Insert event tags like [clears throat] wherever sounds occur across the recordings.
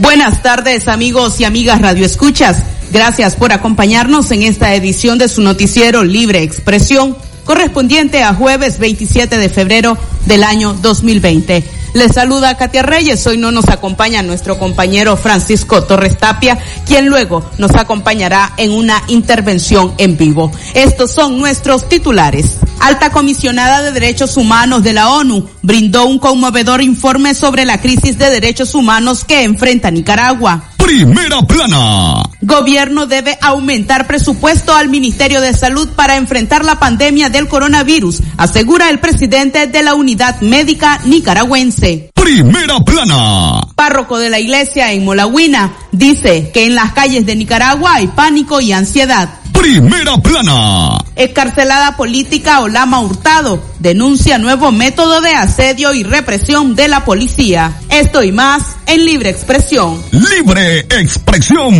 Buenas tardes amigos y amigas Radio Escuchas. Gracias por acompañarnos en esta edición de su noticiero Libre Expresión, correspondiente a jueves 27 de febrero del año 2020. Les saluda Katia Reyes. Hoy no nos acompaña nuestro compañero Francisco Torres Tapia, quien luego nos acompañará en una intervención en vivo. Estos son nuestros titulares. Alta comisionada de Derechos Humanos de la ONU brindó un conmovedor informe sobre la crisis de derechos humanos que enfrenta Nicaragua. Primera plana. Gobierno debe aumentar presupuesto al Ministerio de Salud para enfrentar la pandemia del coronavirus, asegura el presidente de la Unidad Médica Nicaragüense. Primera plana. Párroco de la iglesia en Molagüina dice que en las calles de Nicaragua hay pánico y ansiedad. Primera plana. Escarcelada política Olama Hurtado denuncia nuevo método de asedio y represión de la policía. Esto y más en Libre Expresión. Libre Expresión.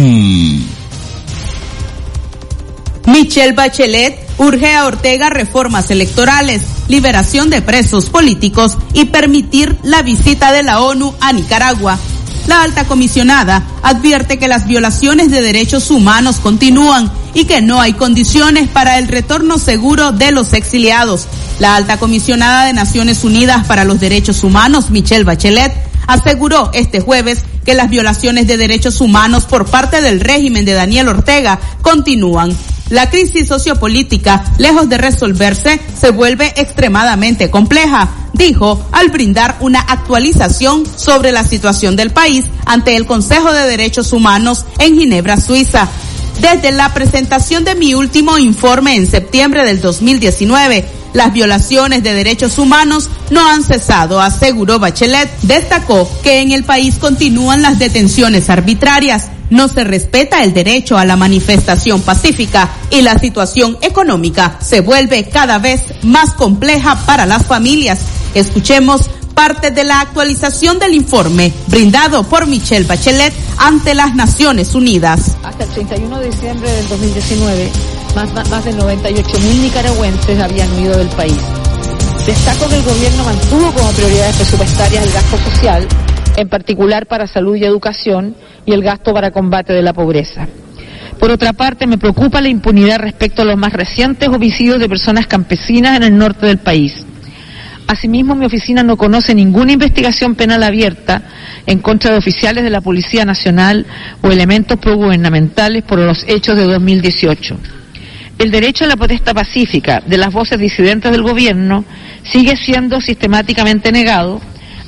Michelle Bachelet urge a Ortega reformas electorales, liberación de presos políticos y permitir la visita de la ONU a Nicaragua. La alta comisionada advierte que las violaciones de derechos humanos continúan y que no hay condiciones para el retorno seguro de los exiliados. La alta comisionada de Naciones Unidas para los Derechos Humanos, Michelle Bachelet, aseguró este jueves que las violaciones de derechos humanos por parte del régimen de Daniel Ortega continúan. La crisis sociopolítica, lejos de resolverse, se vuelve extremadamente compleja, dijo al brindar una actualización sobre la situación del país ante el Consejo de Derechos Humanos en Ginebra, Suiza. Desde la presentación de mi último informe en septiembre del 2019, las violaciones de derechos humanos no han cesado, aseguró Bachelet. Destacó que en el país continúan las detenciones arbitrarias, no se respeta el derecho a la manifestación pacífica y la situación económica se vuelve cada vez más compleja para las familias. Escuchemos parte de la actualización del informe brindado por Michelle Bachelet ante las Naciones Unidas. Hasta el 31 de diciembre del 2019, más, más de 98 mil nicaragüenses habían huido del país. Destaco que el gobierno mantuvo como prioridades presupuestarias el gasto social, en particular para salud y educación, y el gasto para combate de la pobreza. Por otra parte, me preocupa la impunidad respecto a los más recientes homicidios de personas campesinas en el norte del país. Asimismo, mi oficina no conoce ninguna investigación penal abierta en contra de oficiales de la Policía Nacional o elementos progubernamentales por los hechos de 2018. El derecho a la protesta pacífica de las voces disidentes del gobierno sigue siendo sistemáticamente negado,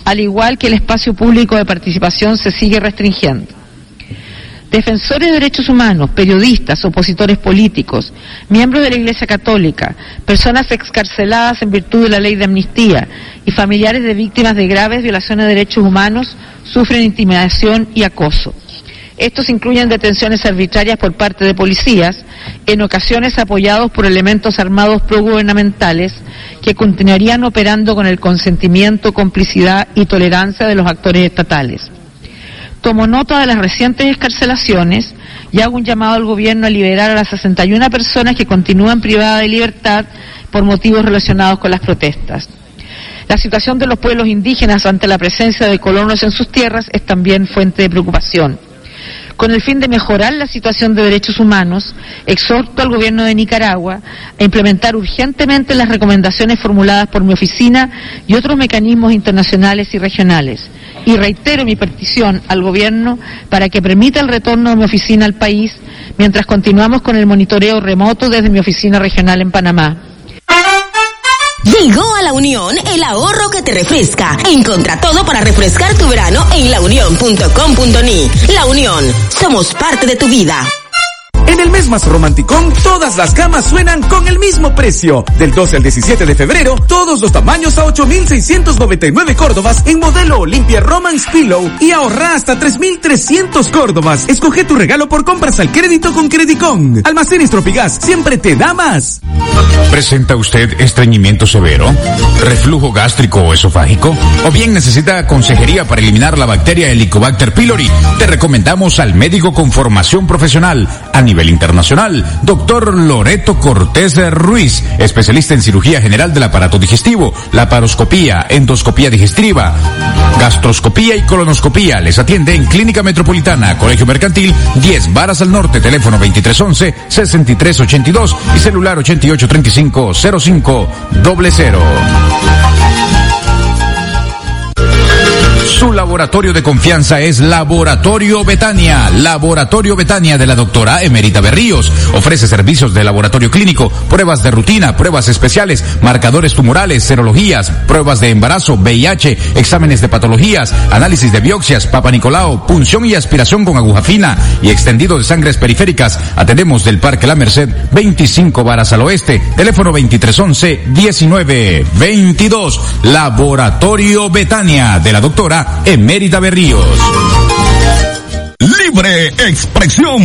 al igual que el espacio público de participación se sigue restringiendo. Defensores de derechos humanos, periodistas, opositores políticos, miembros de la Iglesia Católica, personas excarceladas en virtud de la ley de amnistía y familiares de víctimas de graves violaciones de derechos humanos sufren intimidación y acoso. Estos incluyen detenciones arbitrarias por parte de policías, en ocasiones apoyados por elementos armados progubernamentales que continuarían operando con el consentimiento, complicidad y tolerancia de los actores estatales. Tomo nota de las recientes escarcelaciones y hago un llamado al gobierno a liberar a las 61 personas que continúan privadas de libertad por motivos relacionados con las protestas. La situación de los pueblos indígenas ante la presencia de colonos en sus tierras es también fuente de preocupación. Con el fin de mejorar la situación de derechos humanos, exhorto al gobierno de Nicaragua a implementar urgentemente las recomendaciones formuladas por mi oficina y otros mecanismos internacionales y regionales. Y reitero mi petición al gobierno para que permita el retorno de mi oficina al país mientras continuamos con el monitoreo remoto desde mi oficina regional en Panamá. Llegó a la Unión el ahorro que te refresca. Encontra todo para refrescar tu verano en launión.com.ni. La Unión, somos parte de tu vida. En el mes más romanticón, todas las camas suenan con el mismo precio. Del 12 al 17 de febrero, todos los tamaños a 8,699 córdobas en modelo Olympia Romance Pillow y ahorra hasta 3,300 córdobas. Escoge tu regalo por compras al crédito con Credicón. Almacenes Tropigas siempre te da más. ¿Presenta usted estreñimiento severo? ¿Reflujo gástrico o esofágico? ¿O bien necesita consejería para eliminar la bacteria Helicobacter pylori? Te recomendamos al médico con formación profesional a nivel internacional, doctor Loreto Cortés Ruiz, especialista en cirugía general del aparato digestivo, laparoscopía, endoscopía digestiva, gastroscopía y colonoscopía. Les atiende en Clínica Metropolitana, Colegio Mercantil, 10 Varas al Norte, teléfono 2311-6382 y celular 8835-0500. Su laboratorio de confianza es Laboratorio Betania. Laboratorio Betania de la doctora Emerita Berríos. Ofrece servicios de laboratorio clínico, pruebas de rutina, pruebas especiales, marcadores tumorales, serologías, pruebas de embarazo, VIH, exámenes de patologías, análisis de biopsias, papa Nicolau, punción y aspiración con aguja fina y extendido de sangres periféricas. Atendemos del Parque La Merced, 25 varas al oeste, teléfono 2311 1922. Laboratorio Betania de la doctora Emérita Berríos. Libre expresión.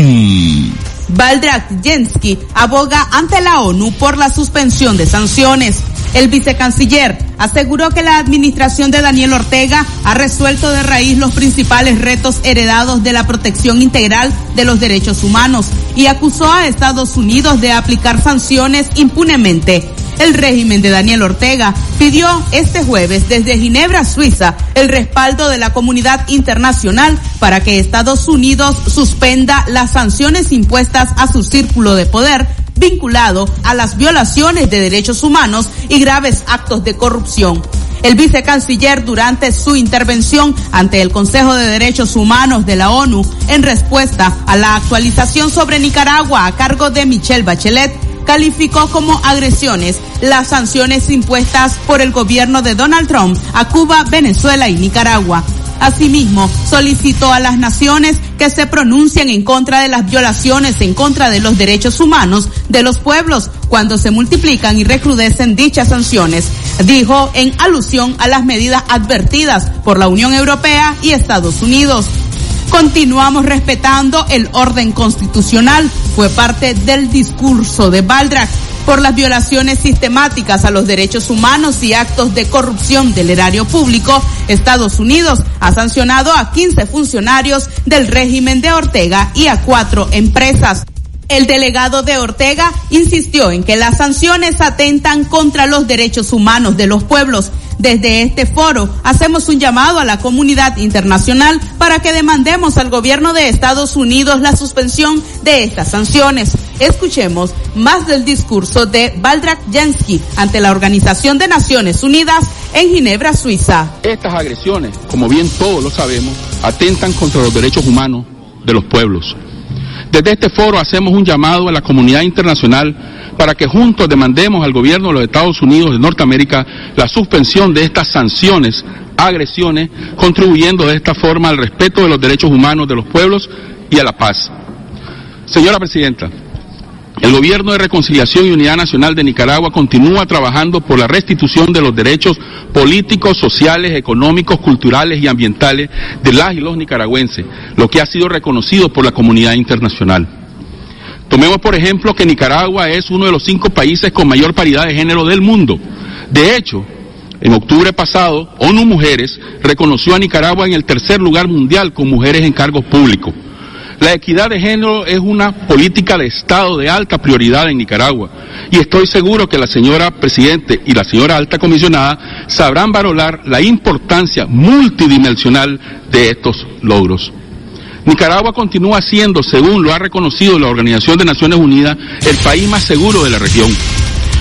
Valdrak Jensky aboga ante la ONU por la suspensión de sanciones. El vicecanciller aseguró que la administración de Daniel Ortega ha resuelto de raíz los principales retos heredados de la protección integral de los derechos humanos y acusó a Estados Unidos de aplicar sanciones impunemente. El régimen de Daniel Ortega pidió este jueves desde Ginebra, Suiza, el respaldo de la comunidad internacional para que Estados Unidos suspenda las sanciones impuestas a su círculo de poder vinculado a las violaciones de derechos humanos y graves actos de corrupción. El vicecanciller durante su intervención ante el Consejo de Derechos Humanos de la ONU en respuesta a la actualización sobre Nicaragua a cargo de Michelle Bachelet calificó como agresiones las sanciones impuestas por el gobierno de Donald Trump a Cuba, Venezuela y Nicaragua. Asimismo, solicitó a las naciones que se pronuncien en contra de las violaciones en contra de los derechos humanos de los pueblos cuando se multiplican y recrudecen dichas sanciones, dijo en alusión a las medidas advertidas por la Unión Europea y Estados Unidos. Continuamos respetando el orden constitucional, fue parte del discurso de Baldrak por las violaciones sistemáticas a los derechos humanos y actos de corrupción del erario público, Estados Unidos ha sancionado a 15 funcionarios del régimen de Ortega y a cuatro empresas. El delegado de Ortega insistió en que las sanciones atentan contra los derechos humanos de los pueblos. Desde este foro hacemos un llamado a la comunidad internacional para que demandemos al gobierno de Estados Unidos la suspensión de estas sanciones. Escuchemos más del discurso de Valdrak Jansky ante la Organización de Naciones Unidas en Ginebra, Suiza. Estas agresiones, como bien todos lo sabemos, atentan contra los derechos humanos de los pueblos. Desde este foro hacemos un llamado a la comunidad internacional para que juntos demandemos al gobierno de los Estados Unidos de Norteamérica la suspensión de estas sanciones, agresiones, contribuyendo de esta forma al respeto de los derechos humanos de los pueblos y a la paz. Señora Presidenta, el Gobierno de Reconciliación y Unidad Nacional de Nicaragua continúa trabajando por la restitución de los derechos políticos, sociales, económicos, culturales y ambientales de las y los nicaragüenses, lo que ha sido reconocido por la comunidad internacional. Tomemos por ejemplo que Nicaragua es uno de los cinco países con mayor paridad de género del mundo. De hecho, en octubre pasado, ONU Mujeres reconoció a Nicaragua en el tercer lugar mundial con mujeres en cargos públicos. La equidad de género es una política de Estado de alta prioridad en Nicaragua y estoy seguro que la señora Presidente y la señora Alta Comisionada sabrán valorar la importancia multidimensional de estos logros. Nicaragua continúa siendo, según lo ha reconocido la Organización de Naciones Unidas, el país más seguro de la región.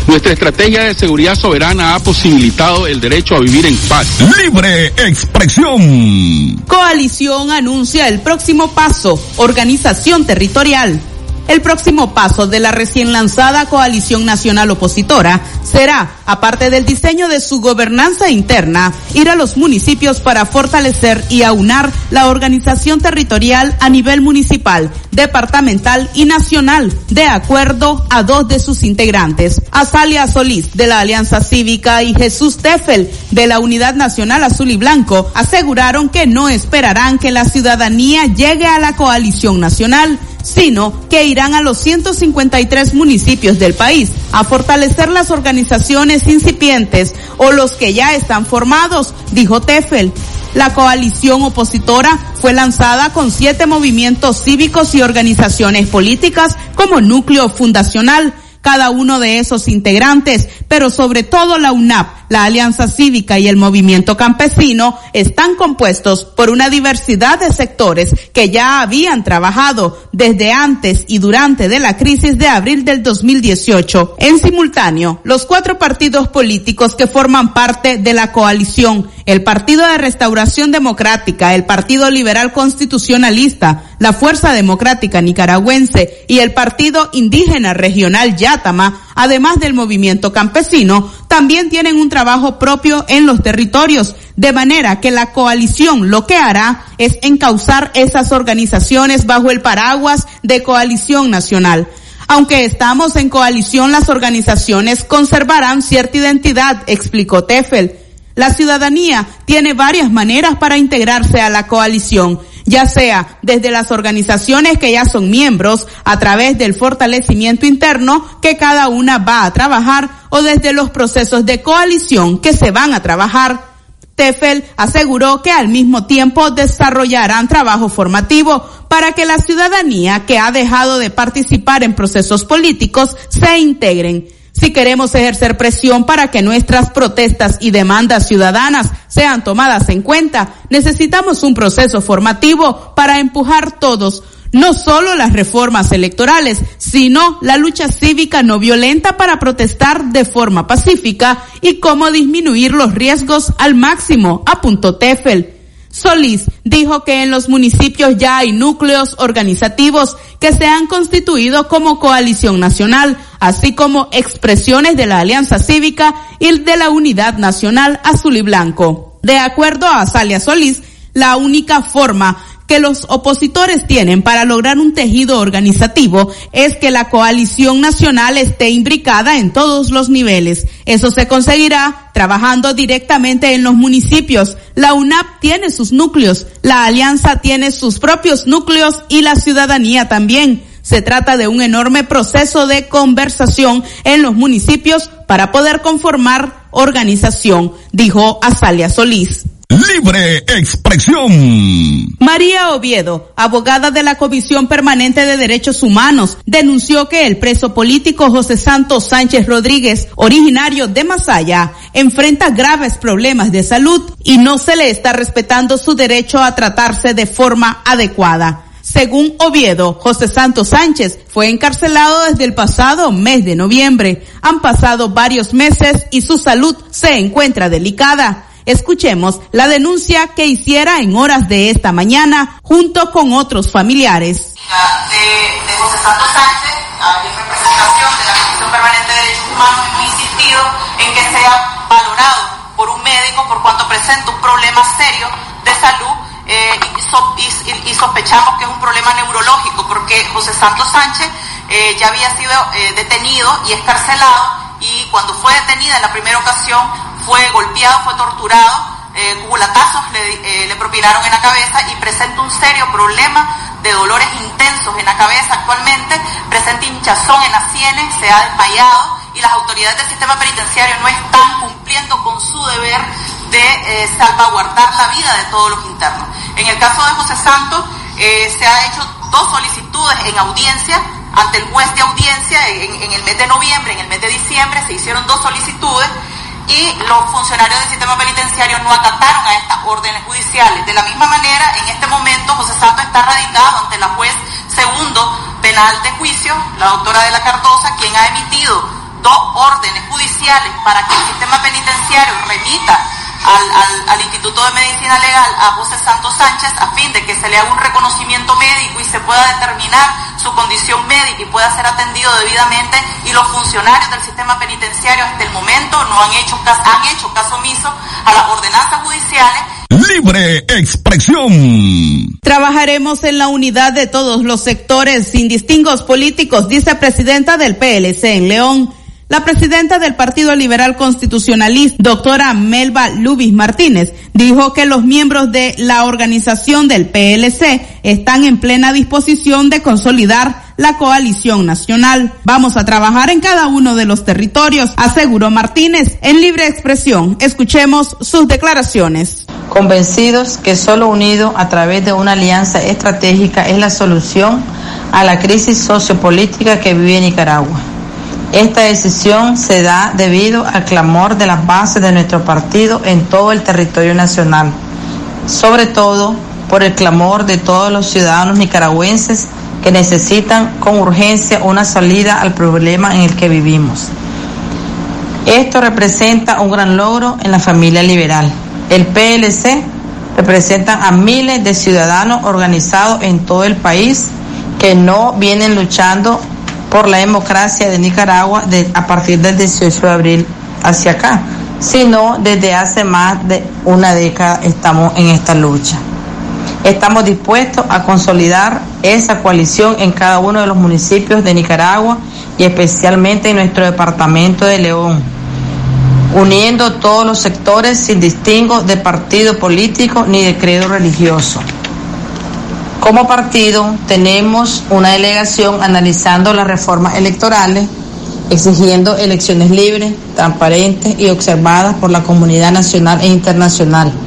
Nuestra estrategia de seguridad soberana ha posibilitado el derecho a vivir en paz. Libre expresión. Coalición anuncia el próximo paso, organización territorial. El próximo paso de la recién lanzada Coalición Nacional Opositora será, aparte del diseño de su gobernanza interna, ir a los municipios para fortalecer y aunar la organización territorial a nivel municipal, departamental y nacional, de acuerdo a dos de sus integrantes, Azalia Solís de la Alianza Cívica y Jesús Tefel de la Unidad Nacional Azul y Blanco, aseguraron que no esperarán que la ciudadanía llegue a la coalición nacional, sino que irán a los 153 municipios del país a fortalecer las organizaciones incipientes o los que ya están formados, dijo Tefel. La coalición opositora fue lanzada con siete movimientos cívicos y organizaciones políticas como núcleo fundacional cada uno de esos integrantes, pero sobre todo la UNAP, la Alianza Cívica y el Movimiento Campesino están compuestos por una diversidad de sectores que ya habían trabajado desde antes y durante de la crisis de abril del 2018. En simultáneo, los cuatro partidos políticos que forman parte de la coalición, el Partido de Restauración Democrática, el Partido Liberal Constitucionalista, la Fuerza Democrática Nicaragüense y el Partido Indígena Regional Yátama, además del movimiento campesino, también tienen un trabajo propio en los territorios, de manera que la coalición lo que hará es encauzar esas organizaciones bajo el paraguas de coalición nacional. Aunque estamos en coalición, las organizaciones conservarán cierta identidad, explicó Tefel. La ciudadanía tiene varias maneras para integrarse a la coalición ya sea desde las organizaciones que ya son miembros a través del fortalecimiento interno que cada una va a trabajar o desde los procesos de coalición que se van a trabajar. Tefel aseguró que al mismo tiempo desarrollarán trabajo formativo para que la ciudadanía que ha dejado de participar en procesos políticos se integren. Si queremos ejercer presión para que nuestras protestas y demandas ciudadanas sean tomadas en cuenta, necesitamos un proceso formativo para empujar todos, no solo las reformas electorales, sino la lucha cívica no violenta para protestar de forma pacífica y cómo disminuir los riesgos al máximo, apuntó Tefel. Solís dijo que en los municipios ya hay núcleos organizativos que se han constituido como coalición nacional, así como expresiones de la Alianza Cívica y de la Unidad Nacional Azul y Blanco. De acuerdo a Salia Solís, la única forma que los opositores tienen para lograr un tejido organizativo es que la coalición nacional esté imbricada en todos los niveles. Eso se conseguirá trabajando directamente en los municipios. La UNAP tiene sus núcleos, la alianza tiene sus propios núcleos y la ciudadanía también. Se trata de un enorme proceso de conversación en los municipios para poder conformar organización, dijo Azalia Solís. Libre expresión. María Oviedo, abogada de la Comisión Permanente de Derechos Humanos, denunció que el preso político José Santos Sánchez Rodríguez, originario de Masaya, enfrenta graves problemas de salud y no se le está respetando su derecho a tratarse de forma adecuada. Según Oviedo, José Santos Sánchez fue encarcelado desde el pasado mes de noviembre. Han pasado varios meses y su salud se encuentra delicada. Escuchemos la denuncia que hiciera en horas de esta mañana junto con otros familiares. De, de José Santos Sánchez, en representación de la Comisión Permanente de Derechos Humanos, hemos insistido en que sea valorado por un médico por cuanto presenta un problema serio de salud eh, y, y, y, sospechamos que es un problema neurológico porque José Santos Sánchez eh, ya había sido eh, detenido y escarcelado y cuando fue detenida en la primera ocasión fue golpeado, fue torturado, eh, le, eh, propinaron en la cabeza y presenta un serio problema de dolores intensos en la cabeza actualmente, presenta hinchazón en las sienes, se ha desmayado y las autoridades del sistema penitenciario no están cumpliendo con su deber de eh, salvaguardar la vida de todos los internos. En el caso de José Santos, eh, se ha hecho dos solicitudes en audiencia ante el juez de audiencia en, en el mes de noviembre, en el mes de diciembre, se hicieron dos solicitudes y los funcionarios del sistema penitenciario no acataron a estas órdenes judiciales. De la misma manera, en este momento José Santos está radicado ante la juez segundo penal de juicio, la doctora de la Cardosa, quien ha emitido dos órdenes judiciales para que el sistema penitenciario remita al, al, al Instituto de Medicina Legal a José Santos Sánchez a fin de que se le haga un reconocimiento médico y se pueda determinar su condición médica y pueda ser atendido debidamente y los funcionarios del sistema penitenciario hasta el momento no han hecho, han hecho caso omiso a las ordenanzas judiciales. Libre expresión. Trabajaremos en la unidad de todos los sectores sin distingos políticos, dice presidenta del PLC en León. La presidenta del Partido Liberal Constitucionalista, doctora Melba Lubis Martínez, dijo que los miembros de la organización del PLC están en plena disposición de consolidar la coalición nacional. Vamos a trabajar en cada uno de los territorios, aseguró Martínez en libre expresión. Escuchemos sus declaraciones. Convencidos que solo unido a través de una alianza estratégica es la solución a la crisis sociopolítica que vive Nicaragua esta decisión se da debido al clamor de las bases de nuestro partido en todo el territorio nacional, sobre todo por el clamor de todos los ciudadanos nicaragüenses que necesitan con urgencia una salida al problema en el que vivimos. Esto representa un gran logro en la familia liberal. El PLC representa a miles de ciudadanos organizados en todo el país que no vienen luchando por la democracia de Nicaragua a partir del 18 de abril hacia acá, sino desde hace más de una década estamos en esta lucha. Estamos dispuestos a consolidar esa coalición en cada uno de los municipios de Nicaragua y especialmente en nuestro departamento de León, uniendo todos los sectores sin distingo de partido político ni de credo religioso. Como partido tenemos una delegación analizando las reformas electorales, exigiendo elecciones libres, transparentes y observadas por la comunidad nacional e internacional.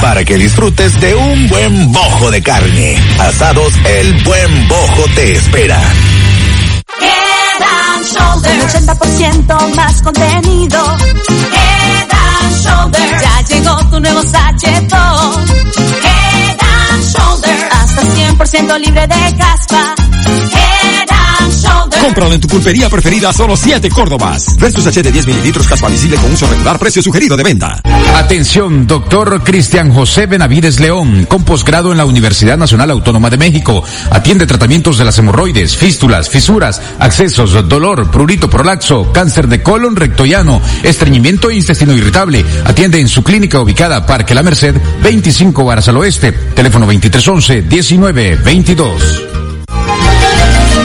para que disfrutes de un buen bojo de carne. Asados El Buen Bojo te espera. Head 80% más contenido. Head and Shoulder. Ya llegó tu nuevo sachetón. Head and Shoulder. Hasta 100% libre de caspa. Cómpralo en tu pulpería preferida solo 7 Córdobas. Versus H de 10 mililitros casual visible con uso regular, precio sugerido de venta. Atención, doctor Cristian José Benavides León, con posgrado en la Universidad Nacional Autónoma de México. Atiende tratamientos de las hemorroides, fístulas, fisuras, accesos, dolor, prurito prolaxo, cáncer de colon rectoiano, estreñimiento e intestino irritable. Atiende en su clínica ubicada Parque La Merced, 25 varas al oeste. Teléfono 2311-1922.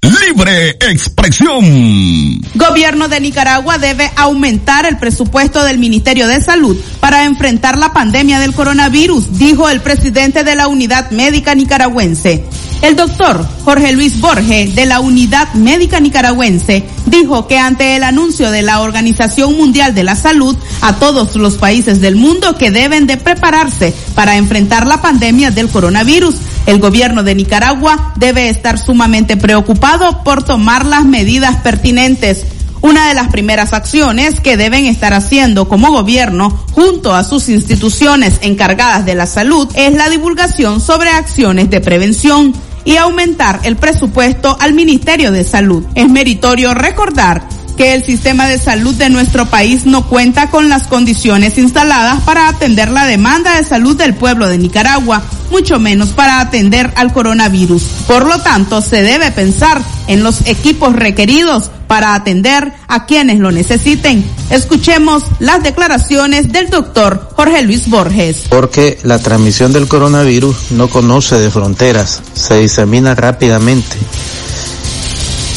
Libre expresión. Gobierno de Nicaragua debe aumentar el presupuesto del Ministerio de Salud para enfrentar la pandemia del coronavirus, dijo el presidente de la Unidad Médica Nicaragüense. El doctor Jorge Luis Borge de la Unidad Médica Nicaragüense dijo que ante el anuncio de la Organización Mundial de la Salud a todos los países del mundo que deben de prepararse para enfrentar la pandemia del coronavirus, el gobierno de Nicaragua debe estar sumamente preocupado por tomar las medidas pertinentes. Una de las primeras acciones que deben estar haciendo como gobierno junto a sus instituciones encargadas de la salud es la divulgación sobre acciones de prevención y aumentar el presupuesto al Ministerio de Salud. Es meritorio recordar que el sistema de salud de nuestro país no cuenta con las condiciones instaladas para atender la demanda de salud del pueblo de Nicaragua, mucho menos para atender al coronavirus. Por lo tanto, se debe pensar en los equipos requeridos para atender a quienes lo necesiten. Escuchemos las declaraciones del doctor Jorge Luis Borges. Porque la transmisión del coronavirus no conoce de fronteras, se disemina rápidamente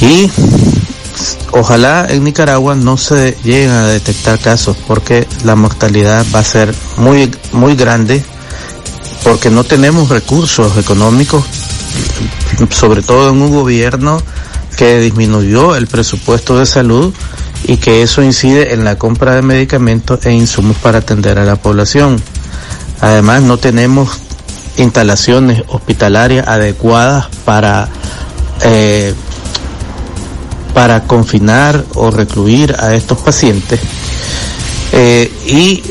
Y ojalá en Nicaragua no se lleguen a detectar casos porque la mortalidad va a ser muy, muy grande porque no tenemos recursos económicos, sobre todo en un gobierno que disminuyó el presupuesto de salud y que eso incide en la compra de medicamentos e insumos para atender a la población. Además, no tenemos instalaciones hospitalarias adecuadas para eh, para confinar o recluir a estos pacientes eh, y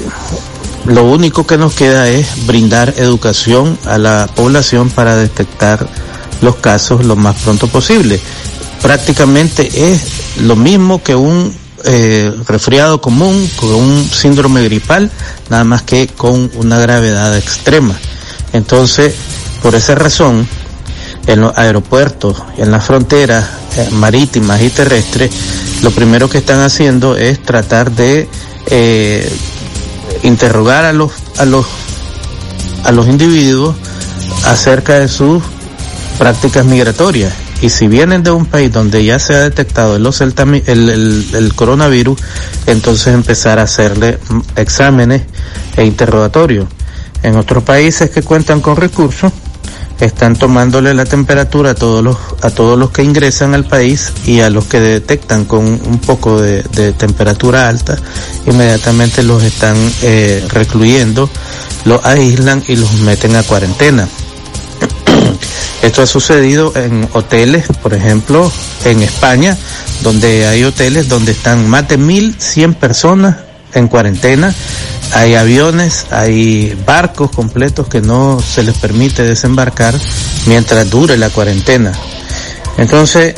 lo único que nos queda es brindar educación a la población para detectar los casos lo más pronto posible. Prácticamente es lo mismo que un eh, resfriado común, con un síndrome gripal, nada más que con una gravedad extrema. Entonces, por esa razón, en los aeropuertos, en las fronteras eh, marítimas y terrestres, lo primero que están haciendo es tratar de eh, interrogar a los a los a los individuos acerca de sus prácticas migratorias y si vienen de un país donde ya se ha detectado el, el, coronavirus, entonces empezar a hacerle exámenes e interrogatorios. En otros países que cuentan con recursos, están tomándole la temperatura a todos los a todos los que ingresan al país y a los que detectan con un poco de, temperatura alta inmediatamente los están eh, recluyendo los aíslan y los meten a cuarentena. [clears throat] Esto ha sucedido en hoteles por ejemplo en España donde hay hoteles donde están más de 1100 personas en cuarentena hay aviones, hay barcos completos que no se les permite desembarcar mientras dure la cuarentena. Entonces,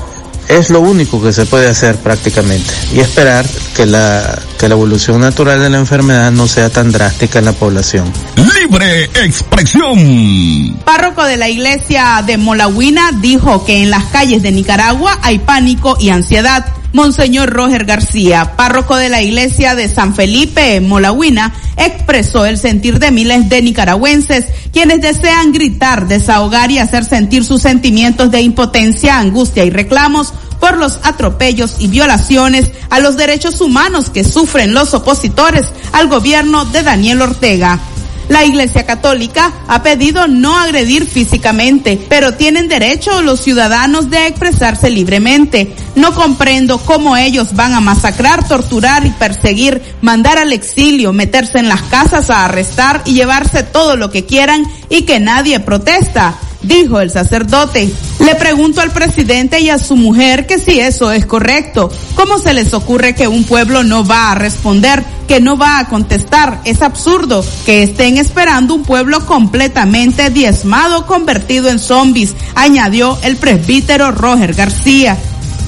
es lo único que se puede hacer prácticamente y esperar que la, que la evolución natural de la enfermedad no sea tan drástica en la población. Libre expresión. Párroco de la iglesia de Molagüina dijo que en las calles de Nicaragua hay pánico y ansiedad Monseñor Roger García, párroco de la iglesia de San Felipe en Molagüina, expresó el sentir de miles de nicaragüenses quienes desean gritar, desahogar y hacer sentir sus sentimientos de impotencia, angustia y reclamos por los atropellos y violaciones a los derechos humanos que sufren los opositores al gobierno de Daniel Ortega. La Iglesia Católica ha pedido no agredir físicamente, pero tienen derecho los ciudadanos de expresarse libremente. No comprendo cómo ellos van a masacrar, torturar y perseguir, mandar al exilio, meterse en las casas a arrestar y llevarse todo lo que quieran y que nadie protesta dijo el sacerdote. Le pregunto al presidente y a su mujer que si eso es correcto. ¿Cómo se les ocurre que un pueblo no va a responder, que no va a contestar? Es absurdo que estén esperando un pueblo completamente diezmado, convertido en zombies, añadió el presbítero Roger García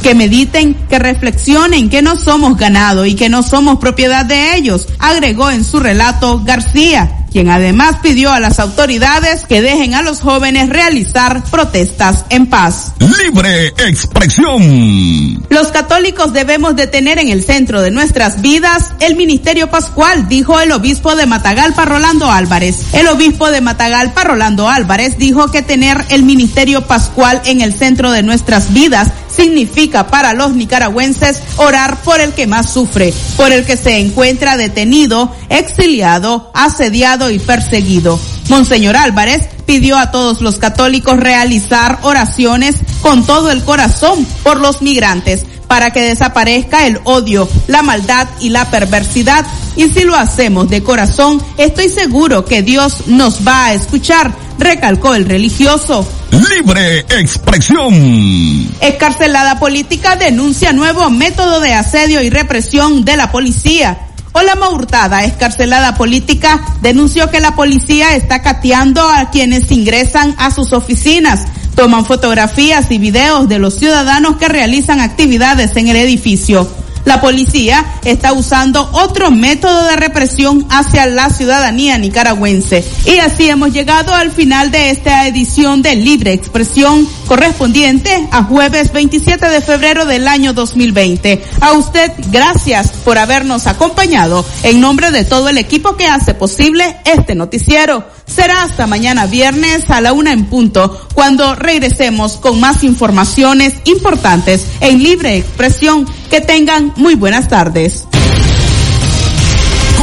que mediten, que reflexionen que no somos ganado y que no somos propiedad de ellos, agregó en su relato García quien además pidió a las autoridades que dejen a los jóvenes realizar protestas en paz. Libre expresión. Los católicos debemos de tener en el centro de nuestras vidas el ministerio pascual, dijo el obispo de Matagalpa Rolando Álvarez. El obispo de Matagalpa Rolando Álvarez dijo que tener el ministerio pascual en el centro de nuestras vidas significa para los nicaragüenses orar por el que más sufre, por el que se encuentra detenido, exiliado, asediado y perseguido. Monseñor Álvarez pidió a todos los católicos realizar oraciones con todo el corazón por los migrantes para que desaparezca el odio, la maldad y la perversidad. Y si lo hacemos de corazón, estoy seguro que Dios nos va a escuchar, recalcó el religioso. Libre expresión. Escarcelada política denuncia nuevo método de asedio y represión de la policía. Olama Hurtada, escarcelada política, denunció que la policía está cateando a quienes ingresan a sus oficinas. Toman fotografías y videos de los ciudadanos que realizan actividades en el edificio. La policía está usando otro método de represión hacia la ciudadanía nicaragüense. Y así hemos llegado al final de esta edición de Libre Expresión correspondiente a jueves 27 de febrero del año 2020. A usted, gracias por habernos acompañado. En nombre de todo el equipo que hace posible este noticiero. Será hasta mañana viernes a la una en punto, cuando regresemos con más informaciones importantes en libre expresión. Que tengan muy buenas tardes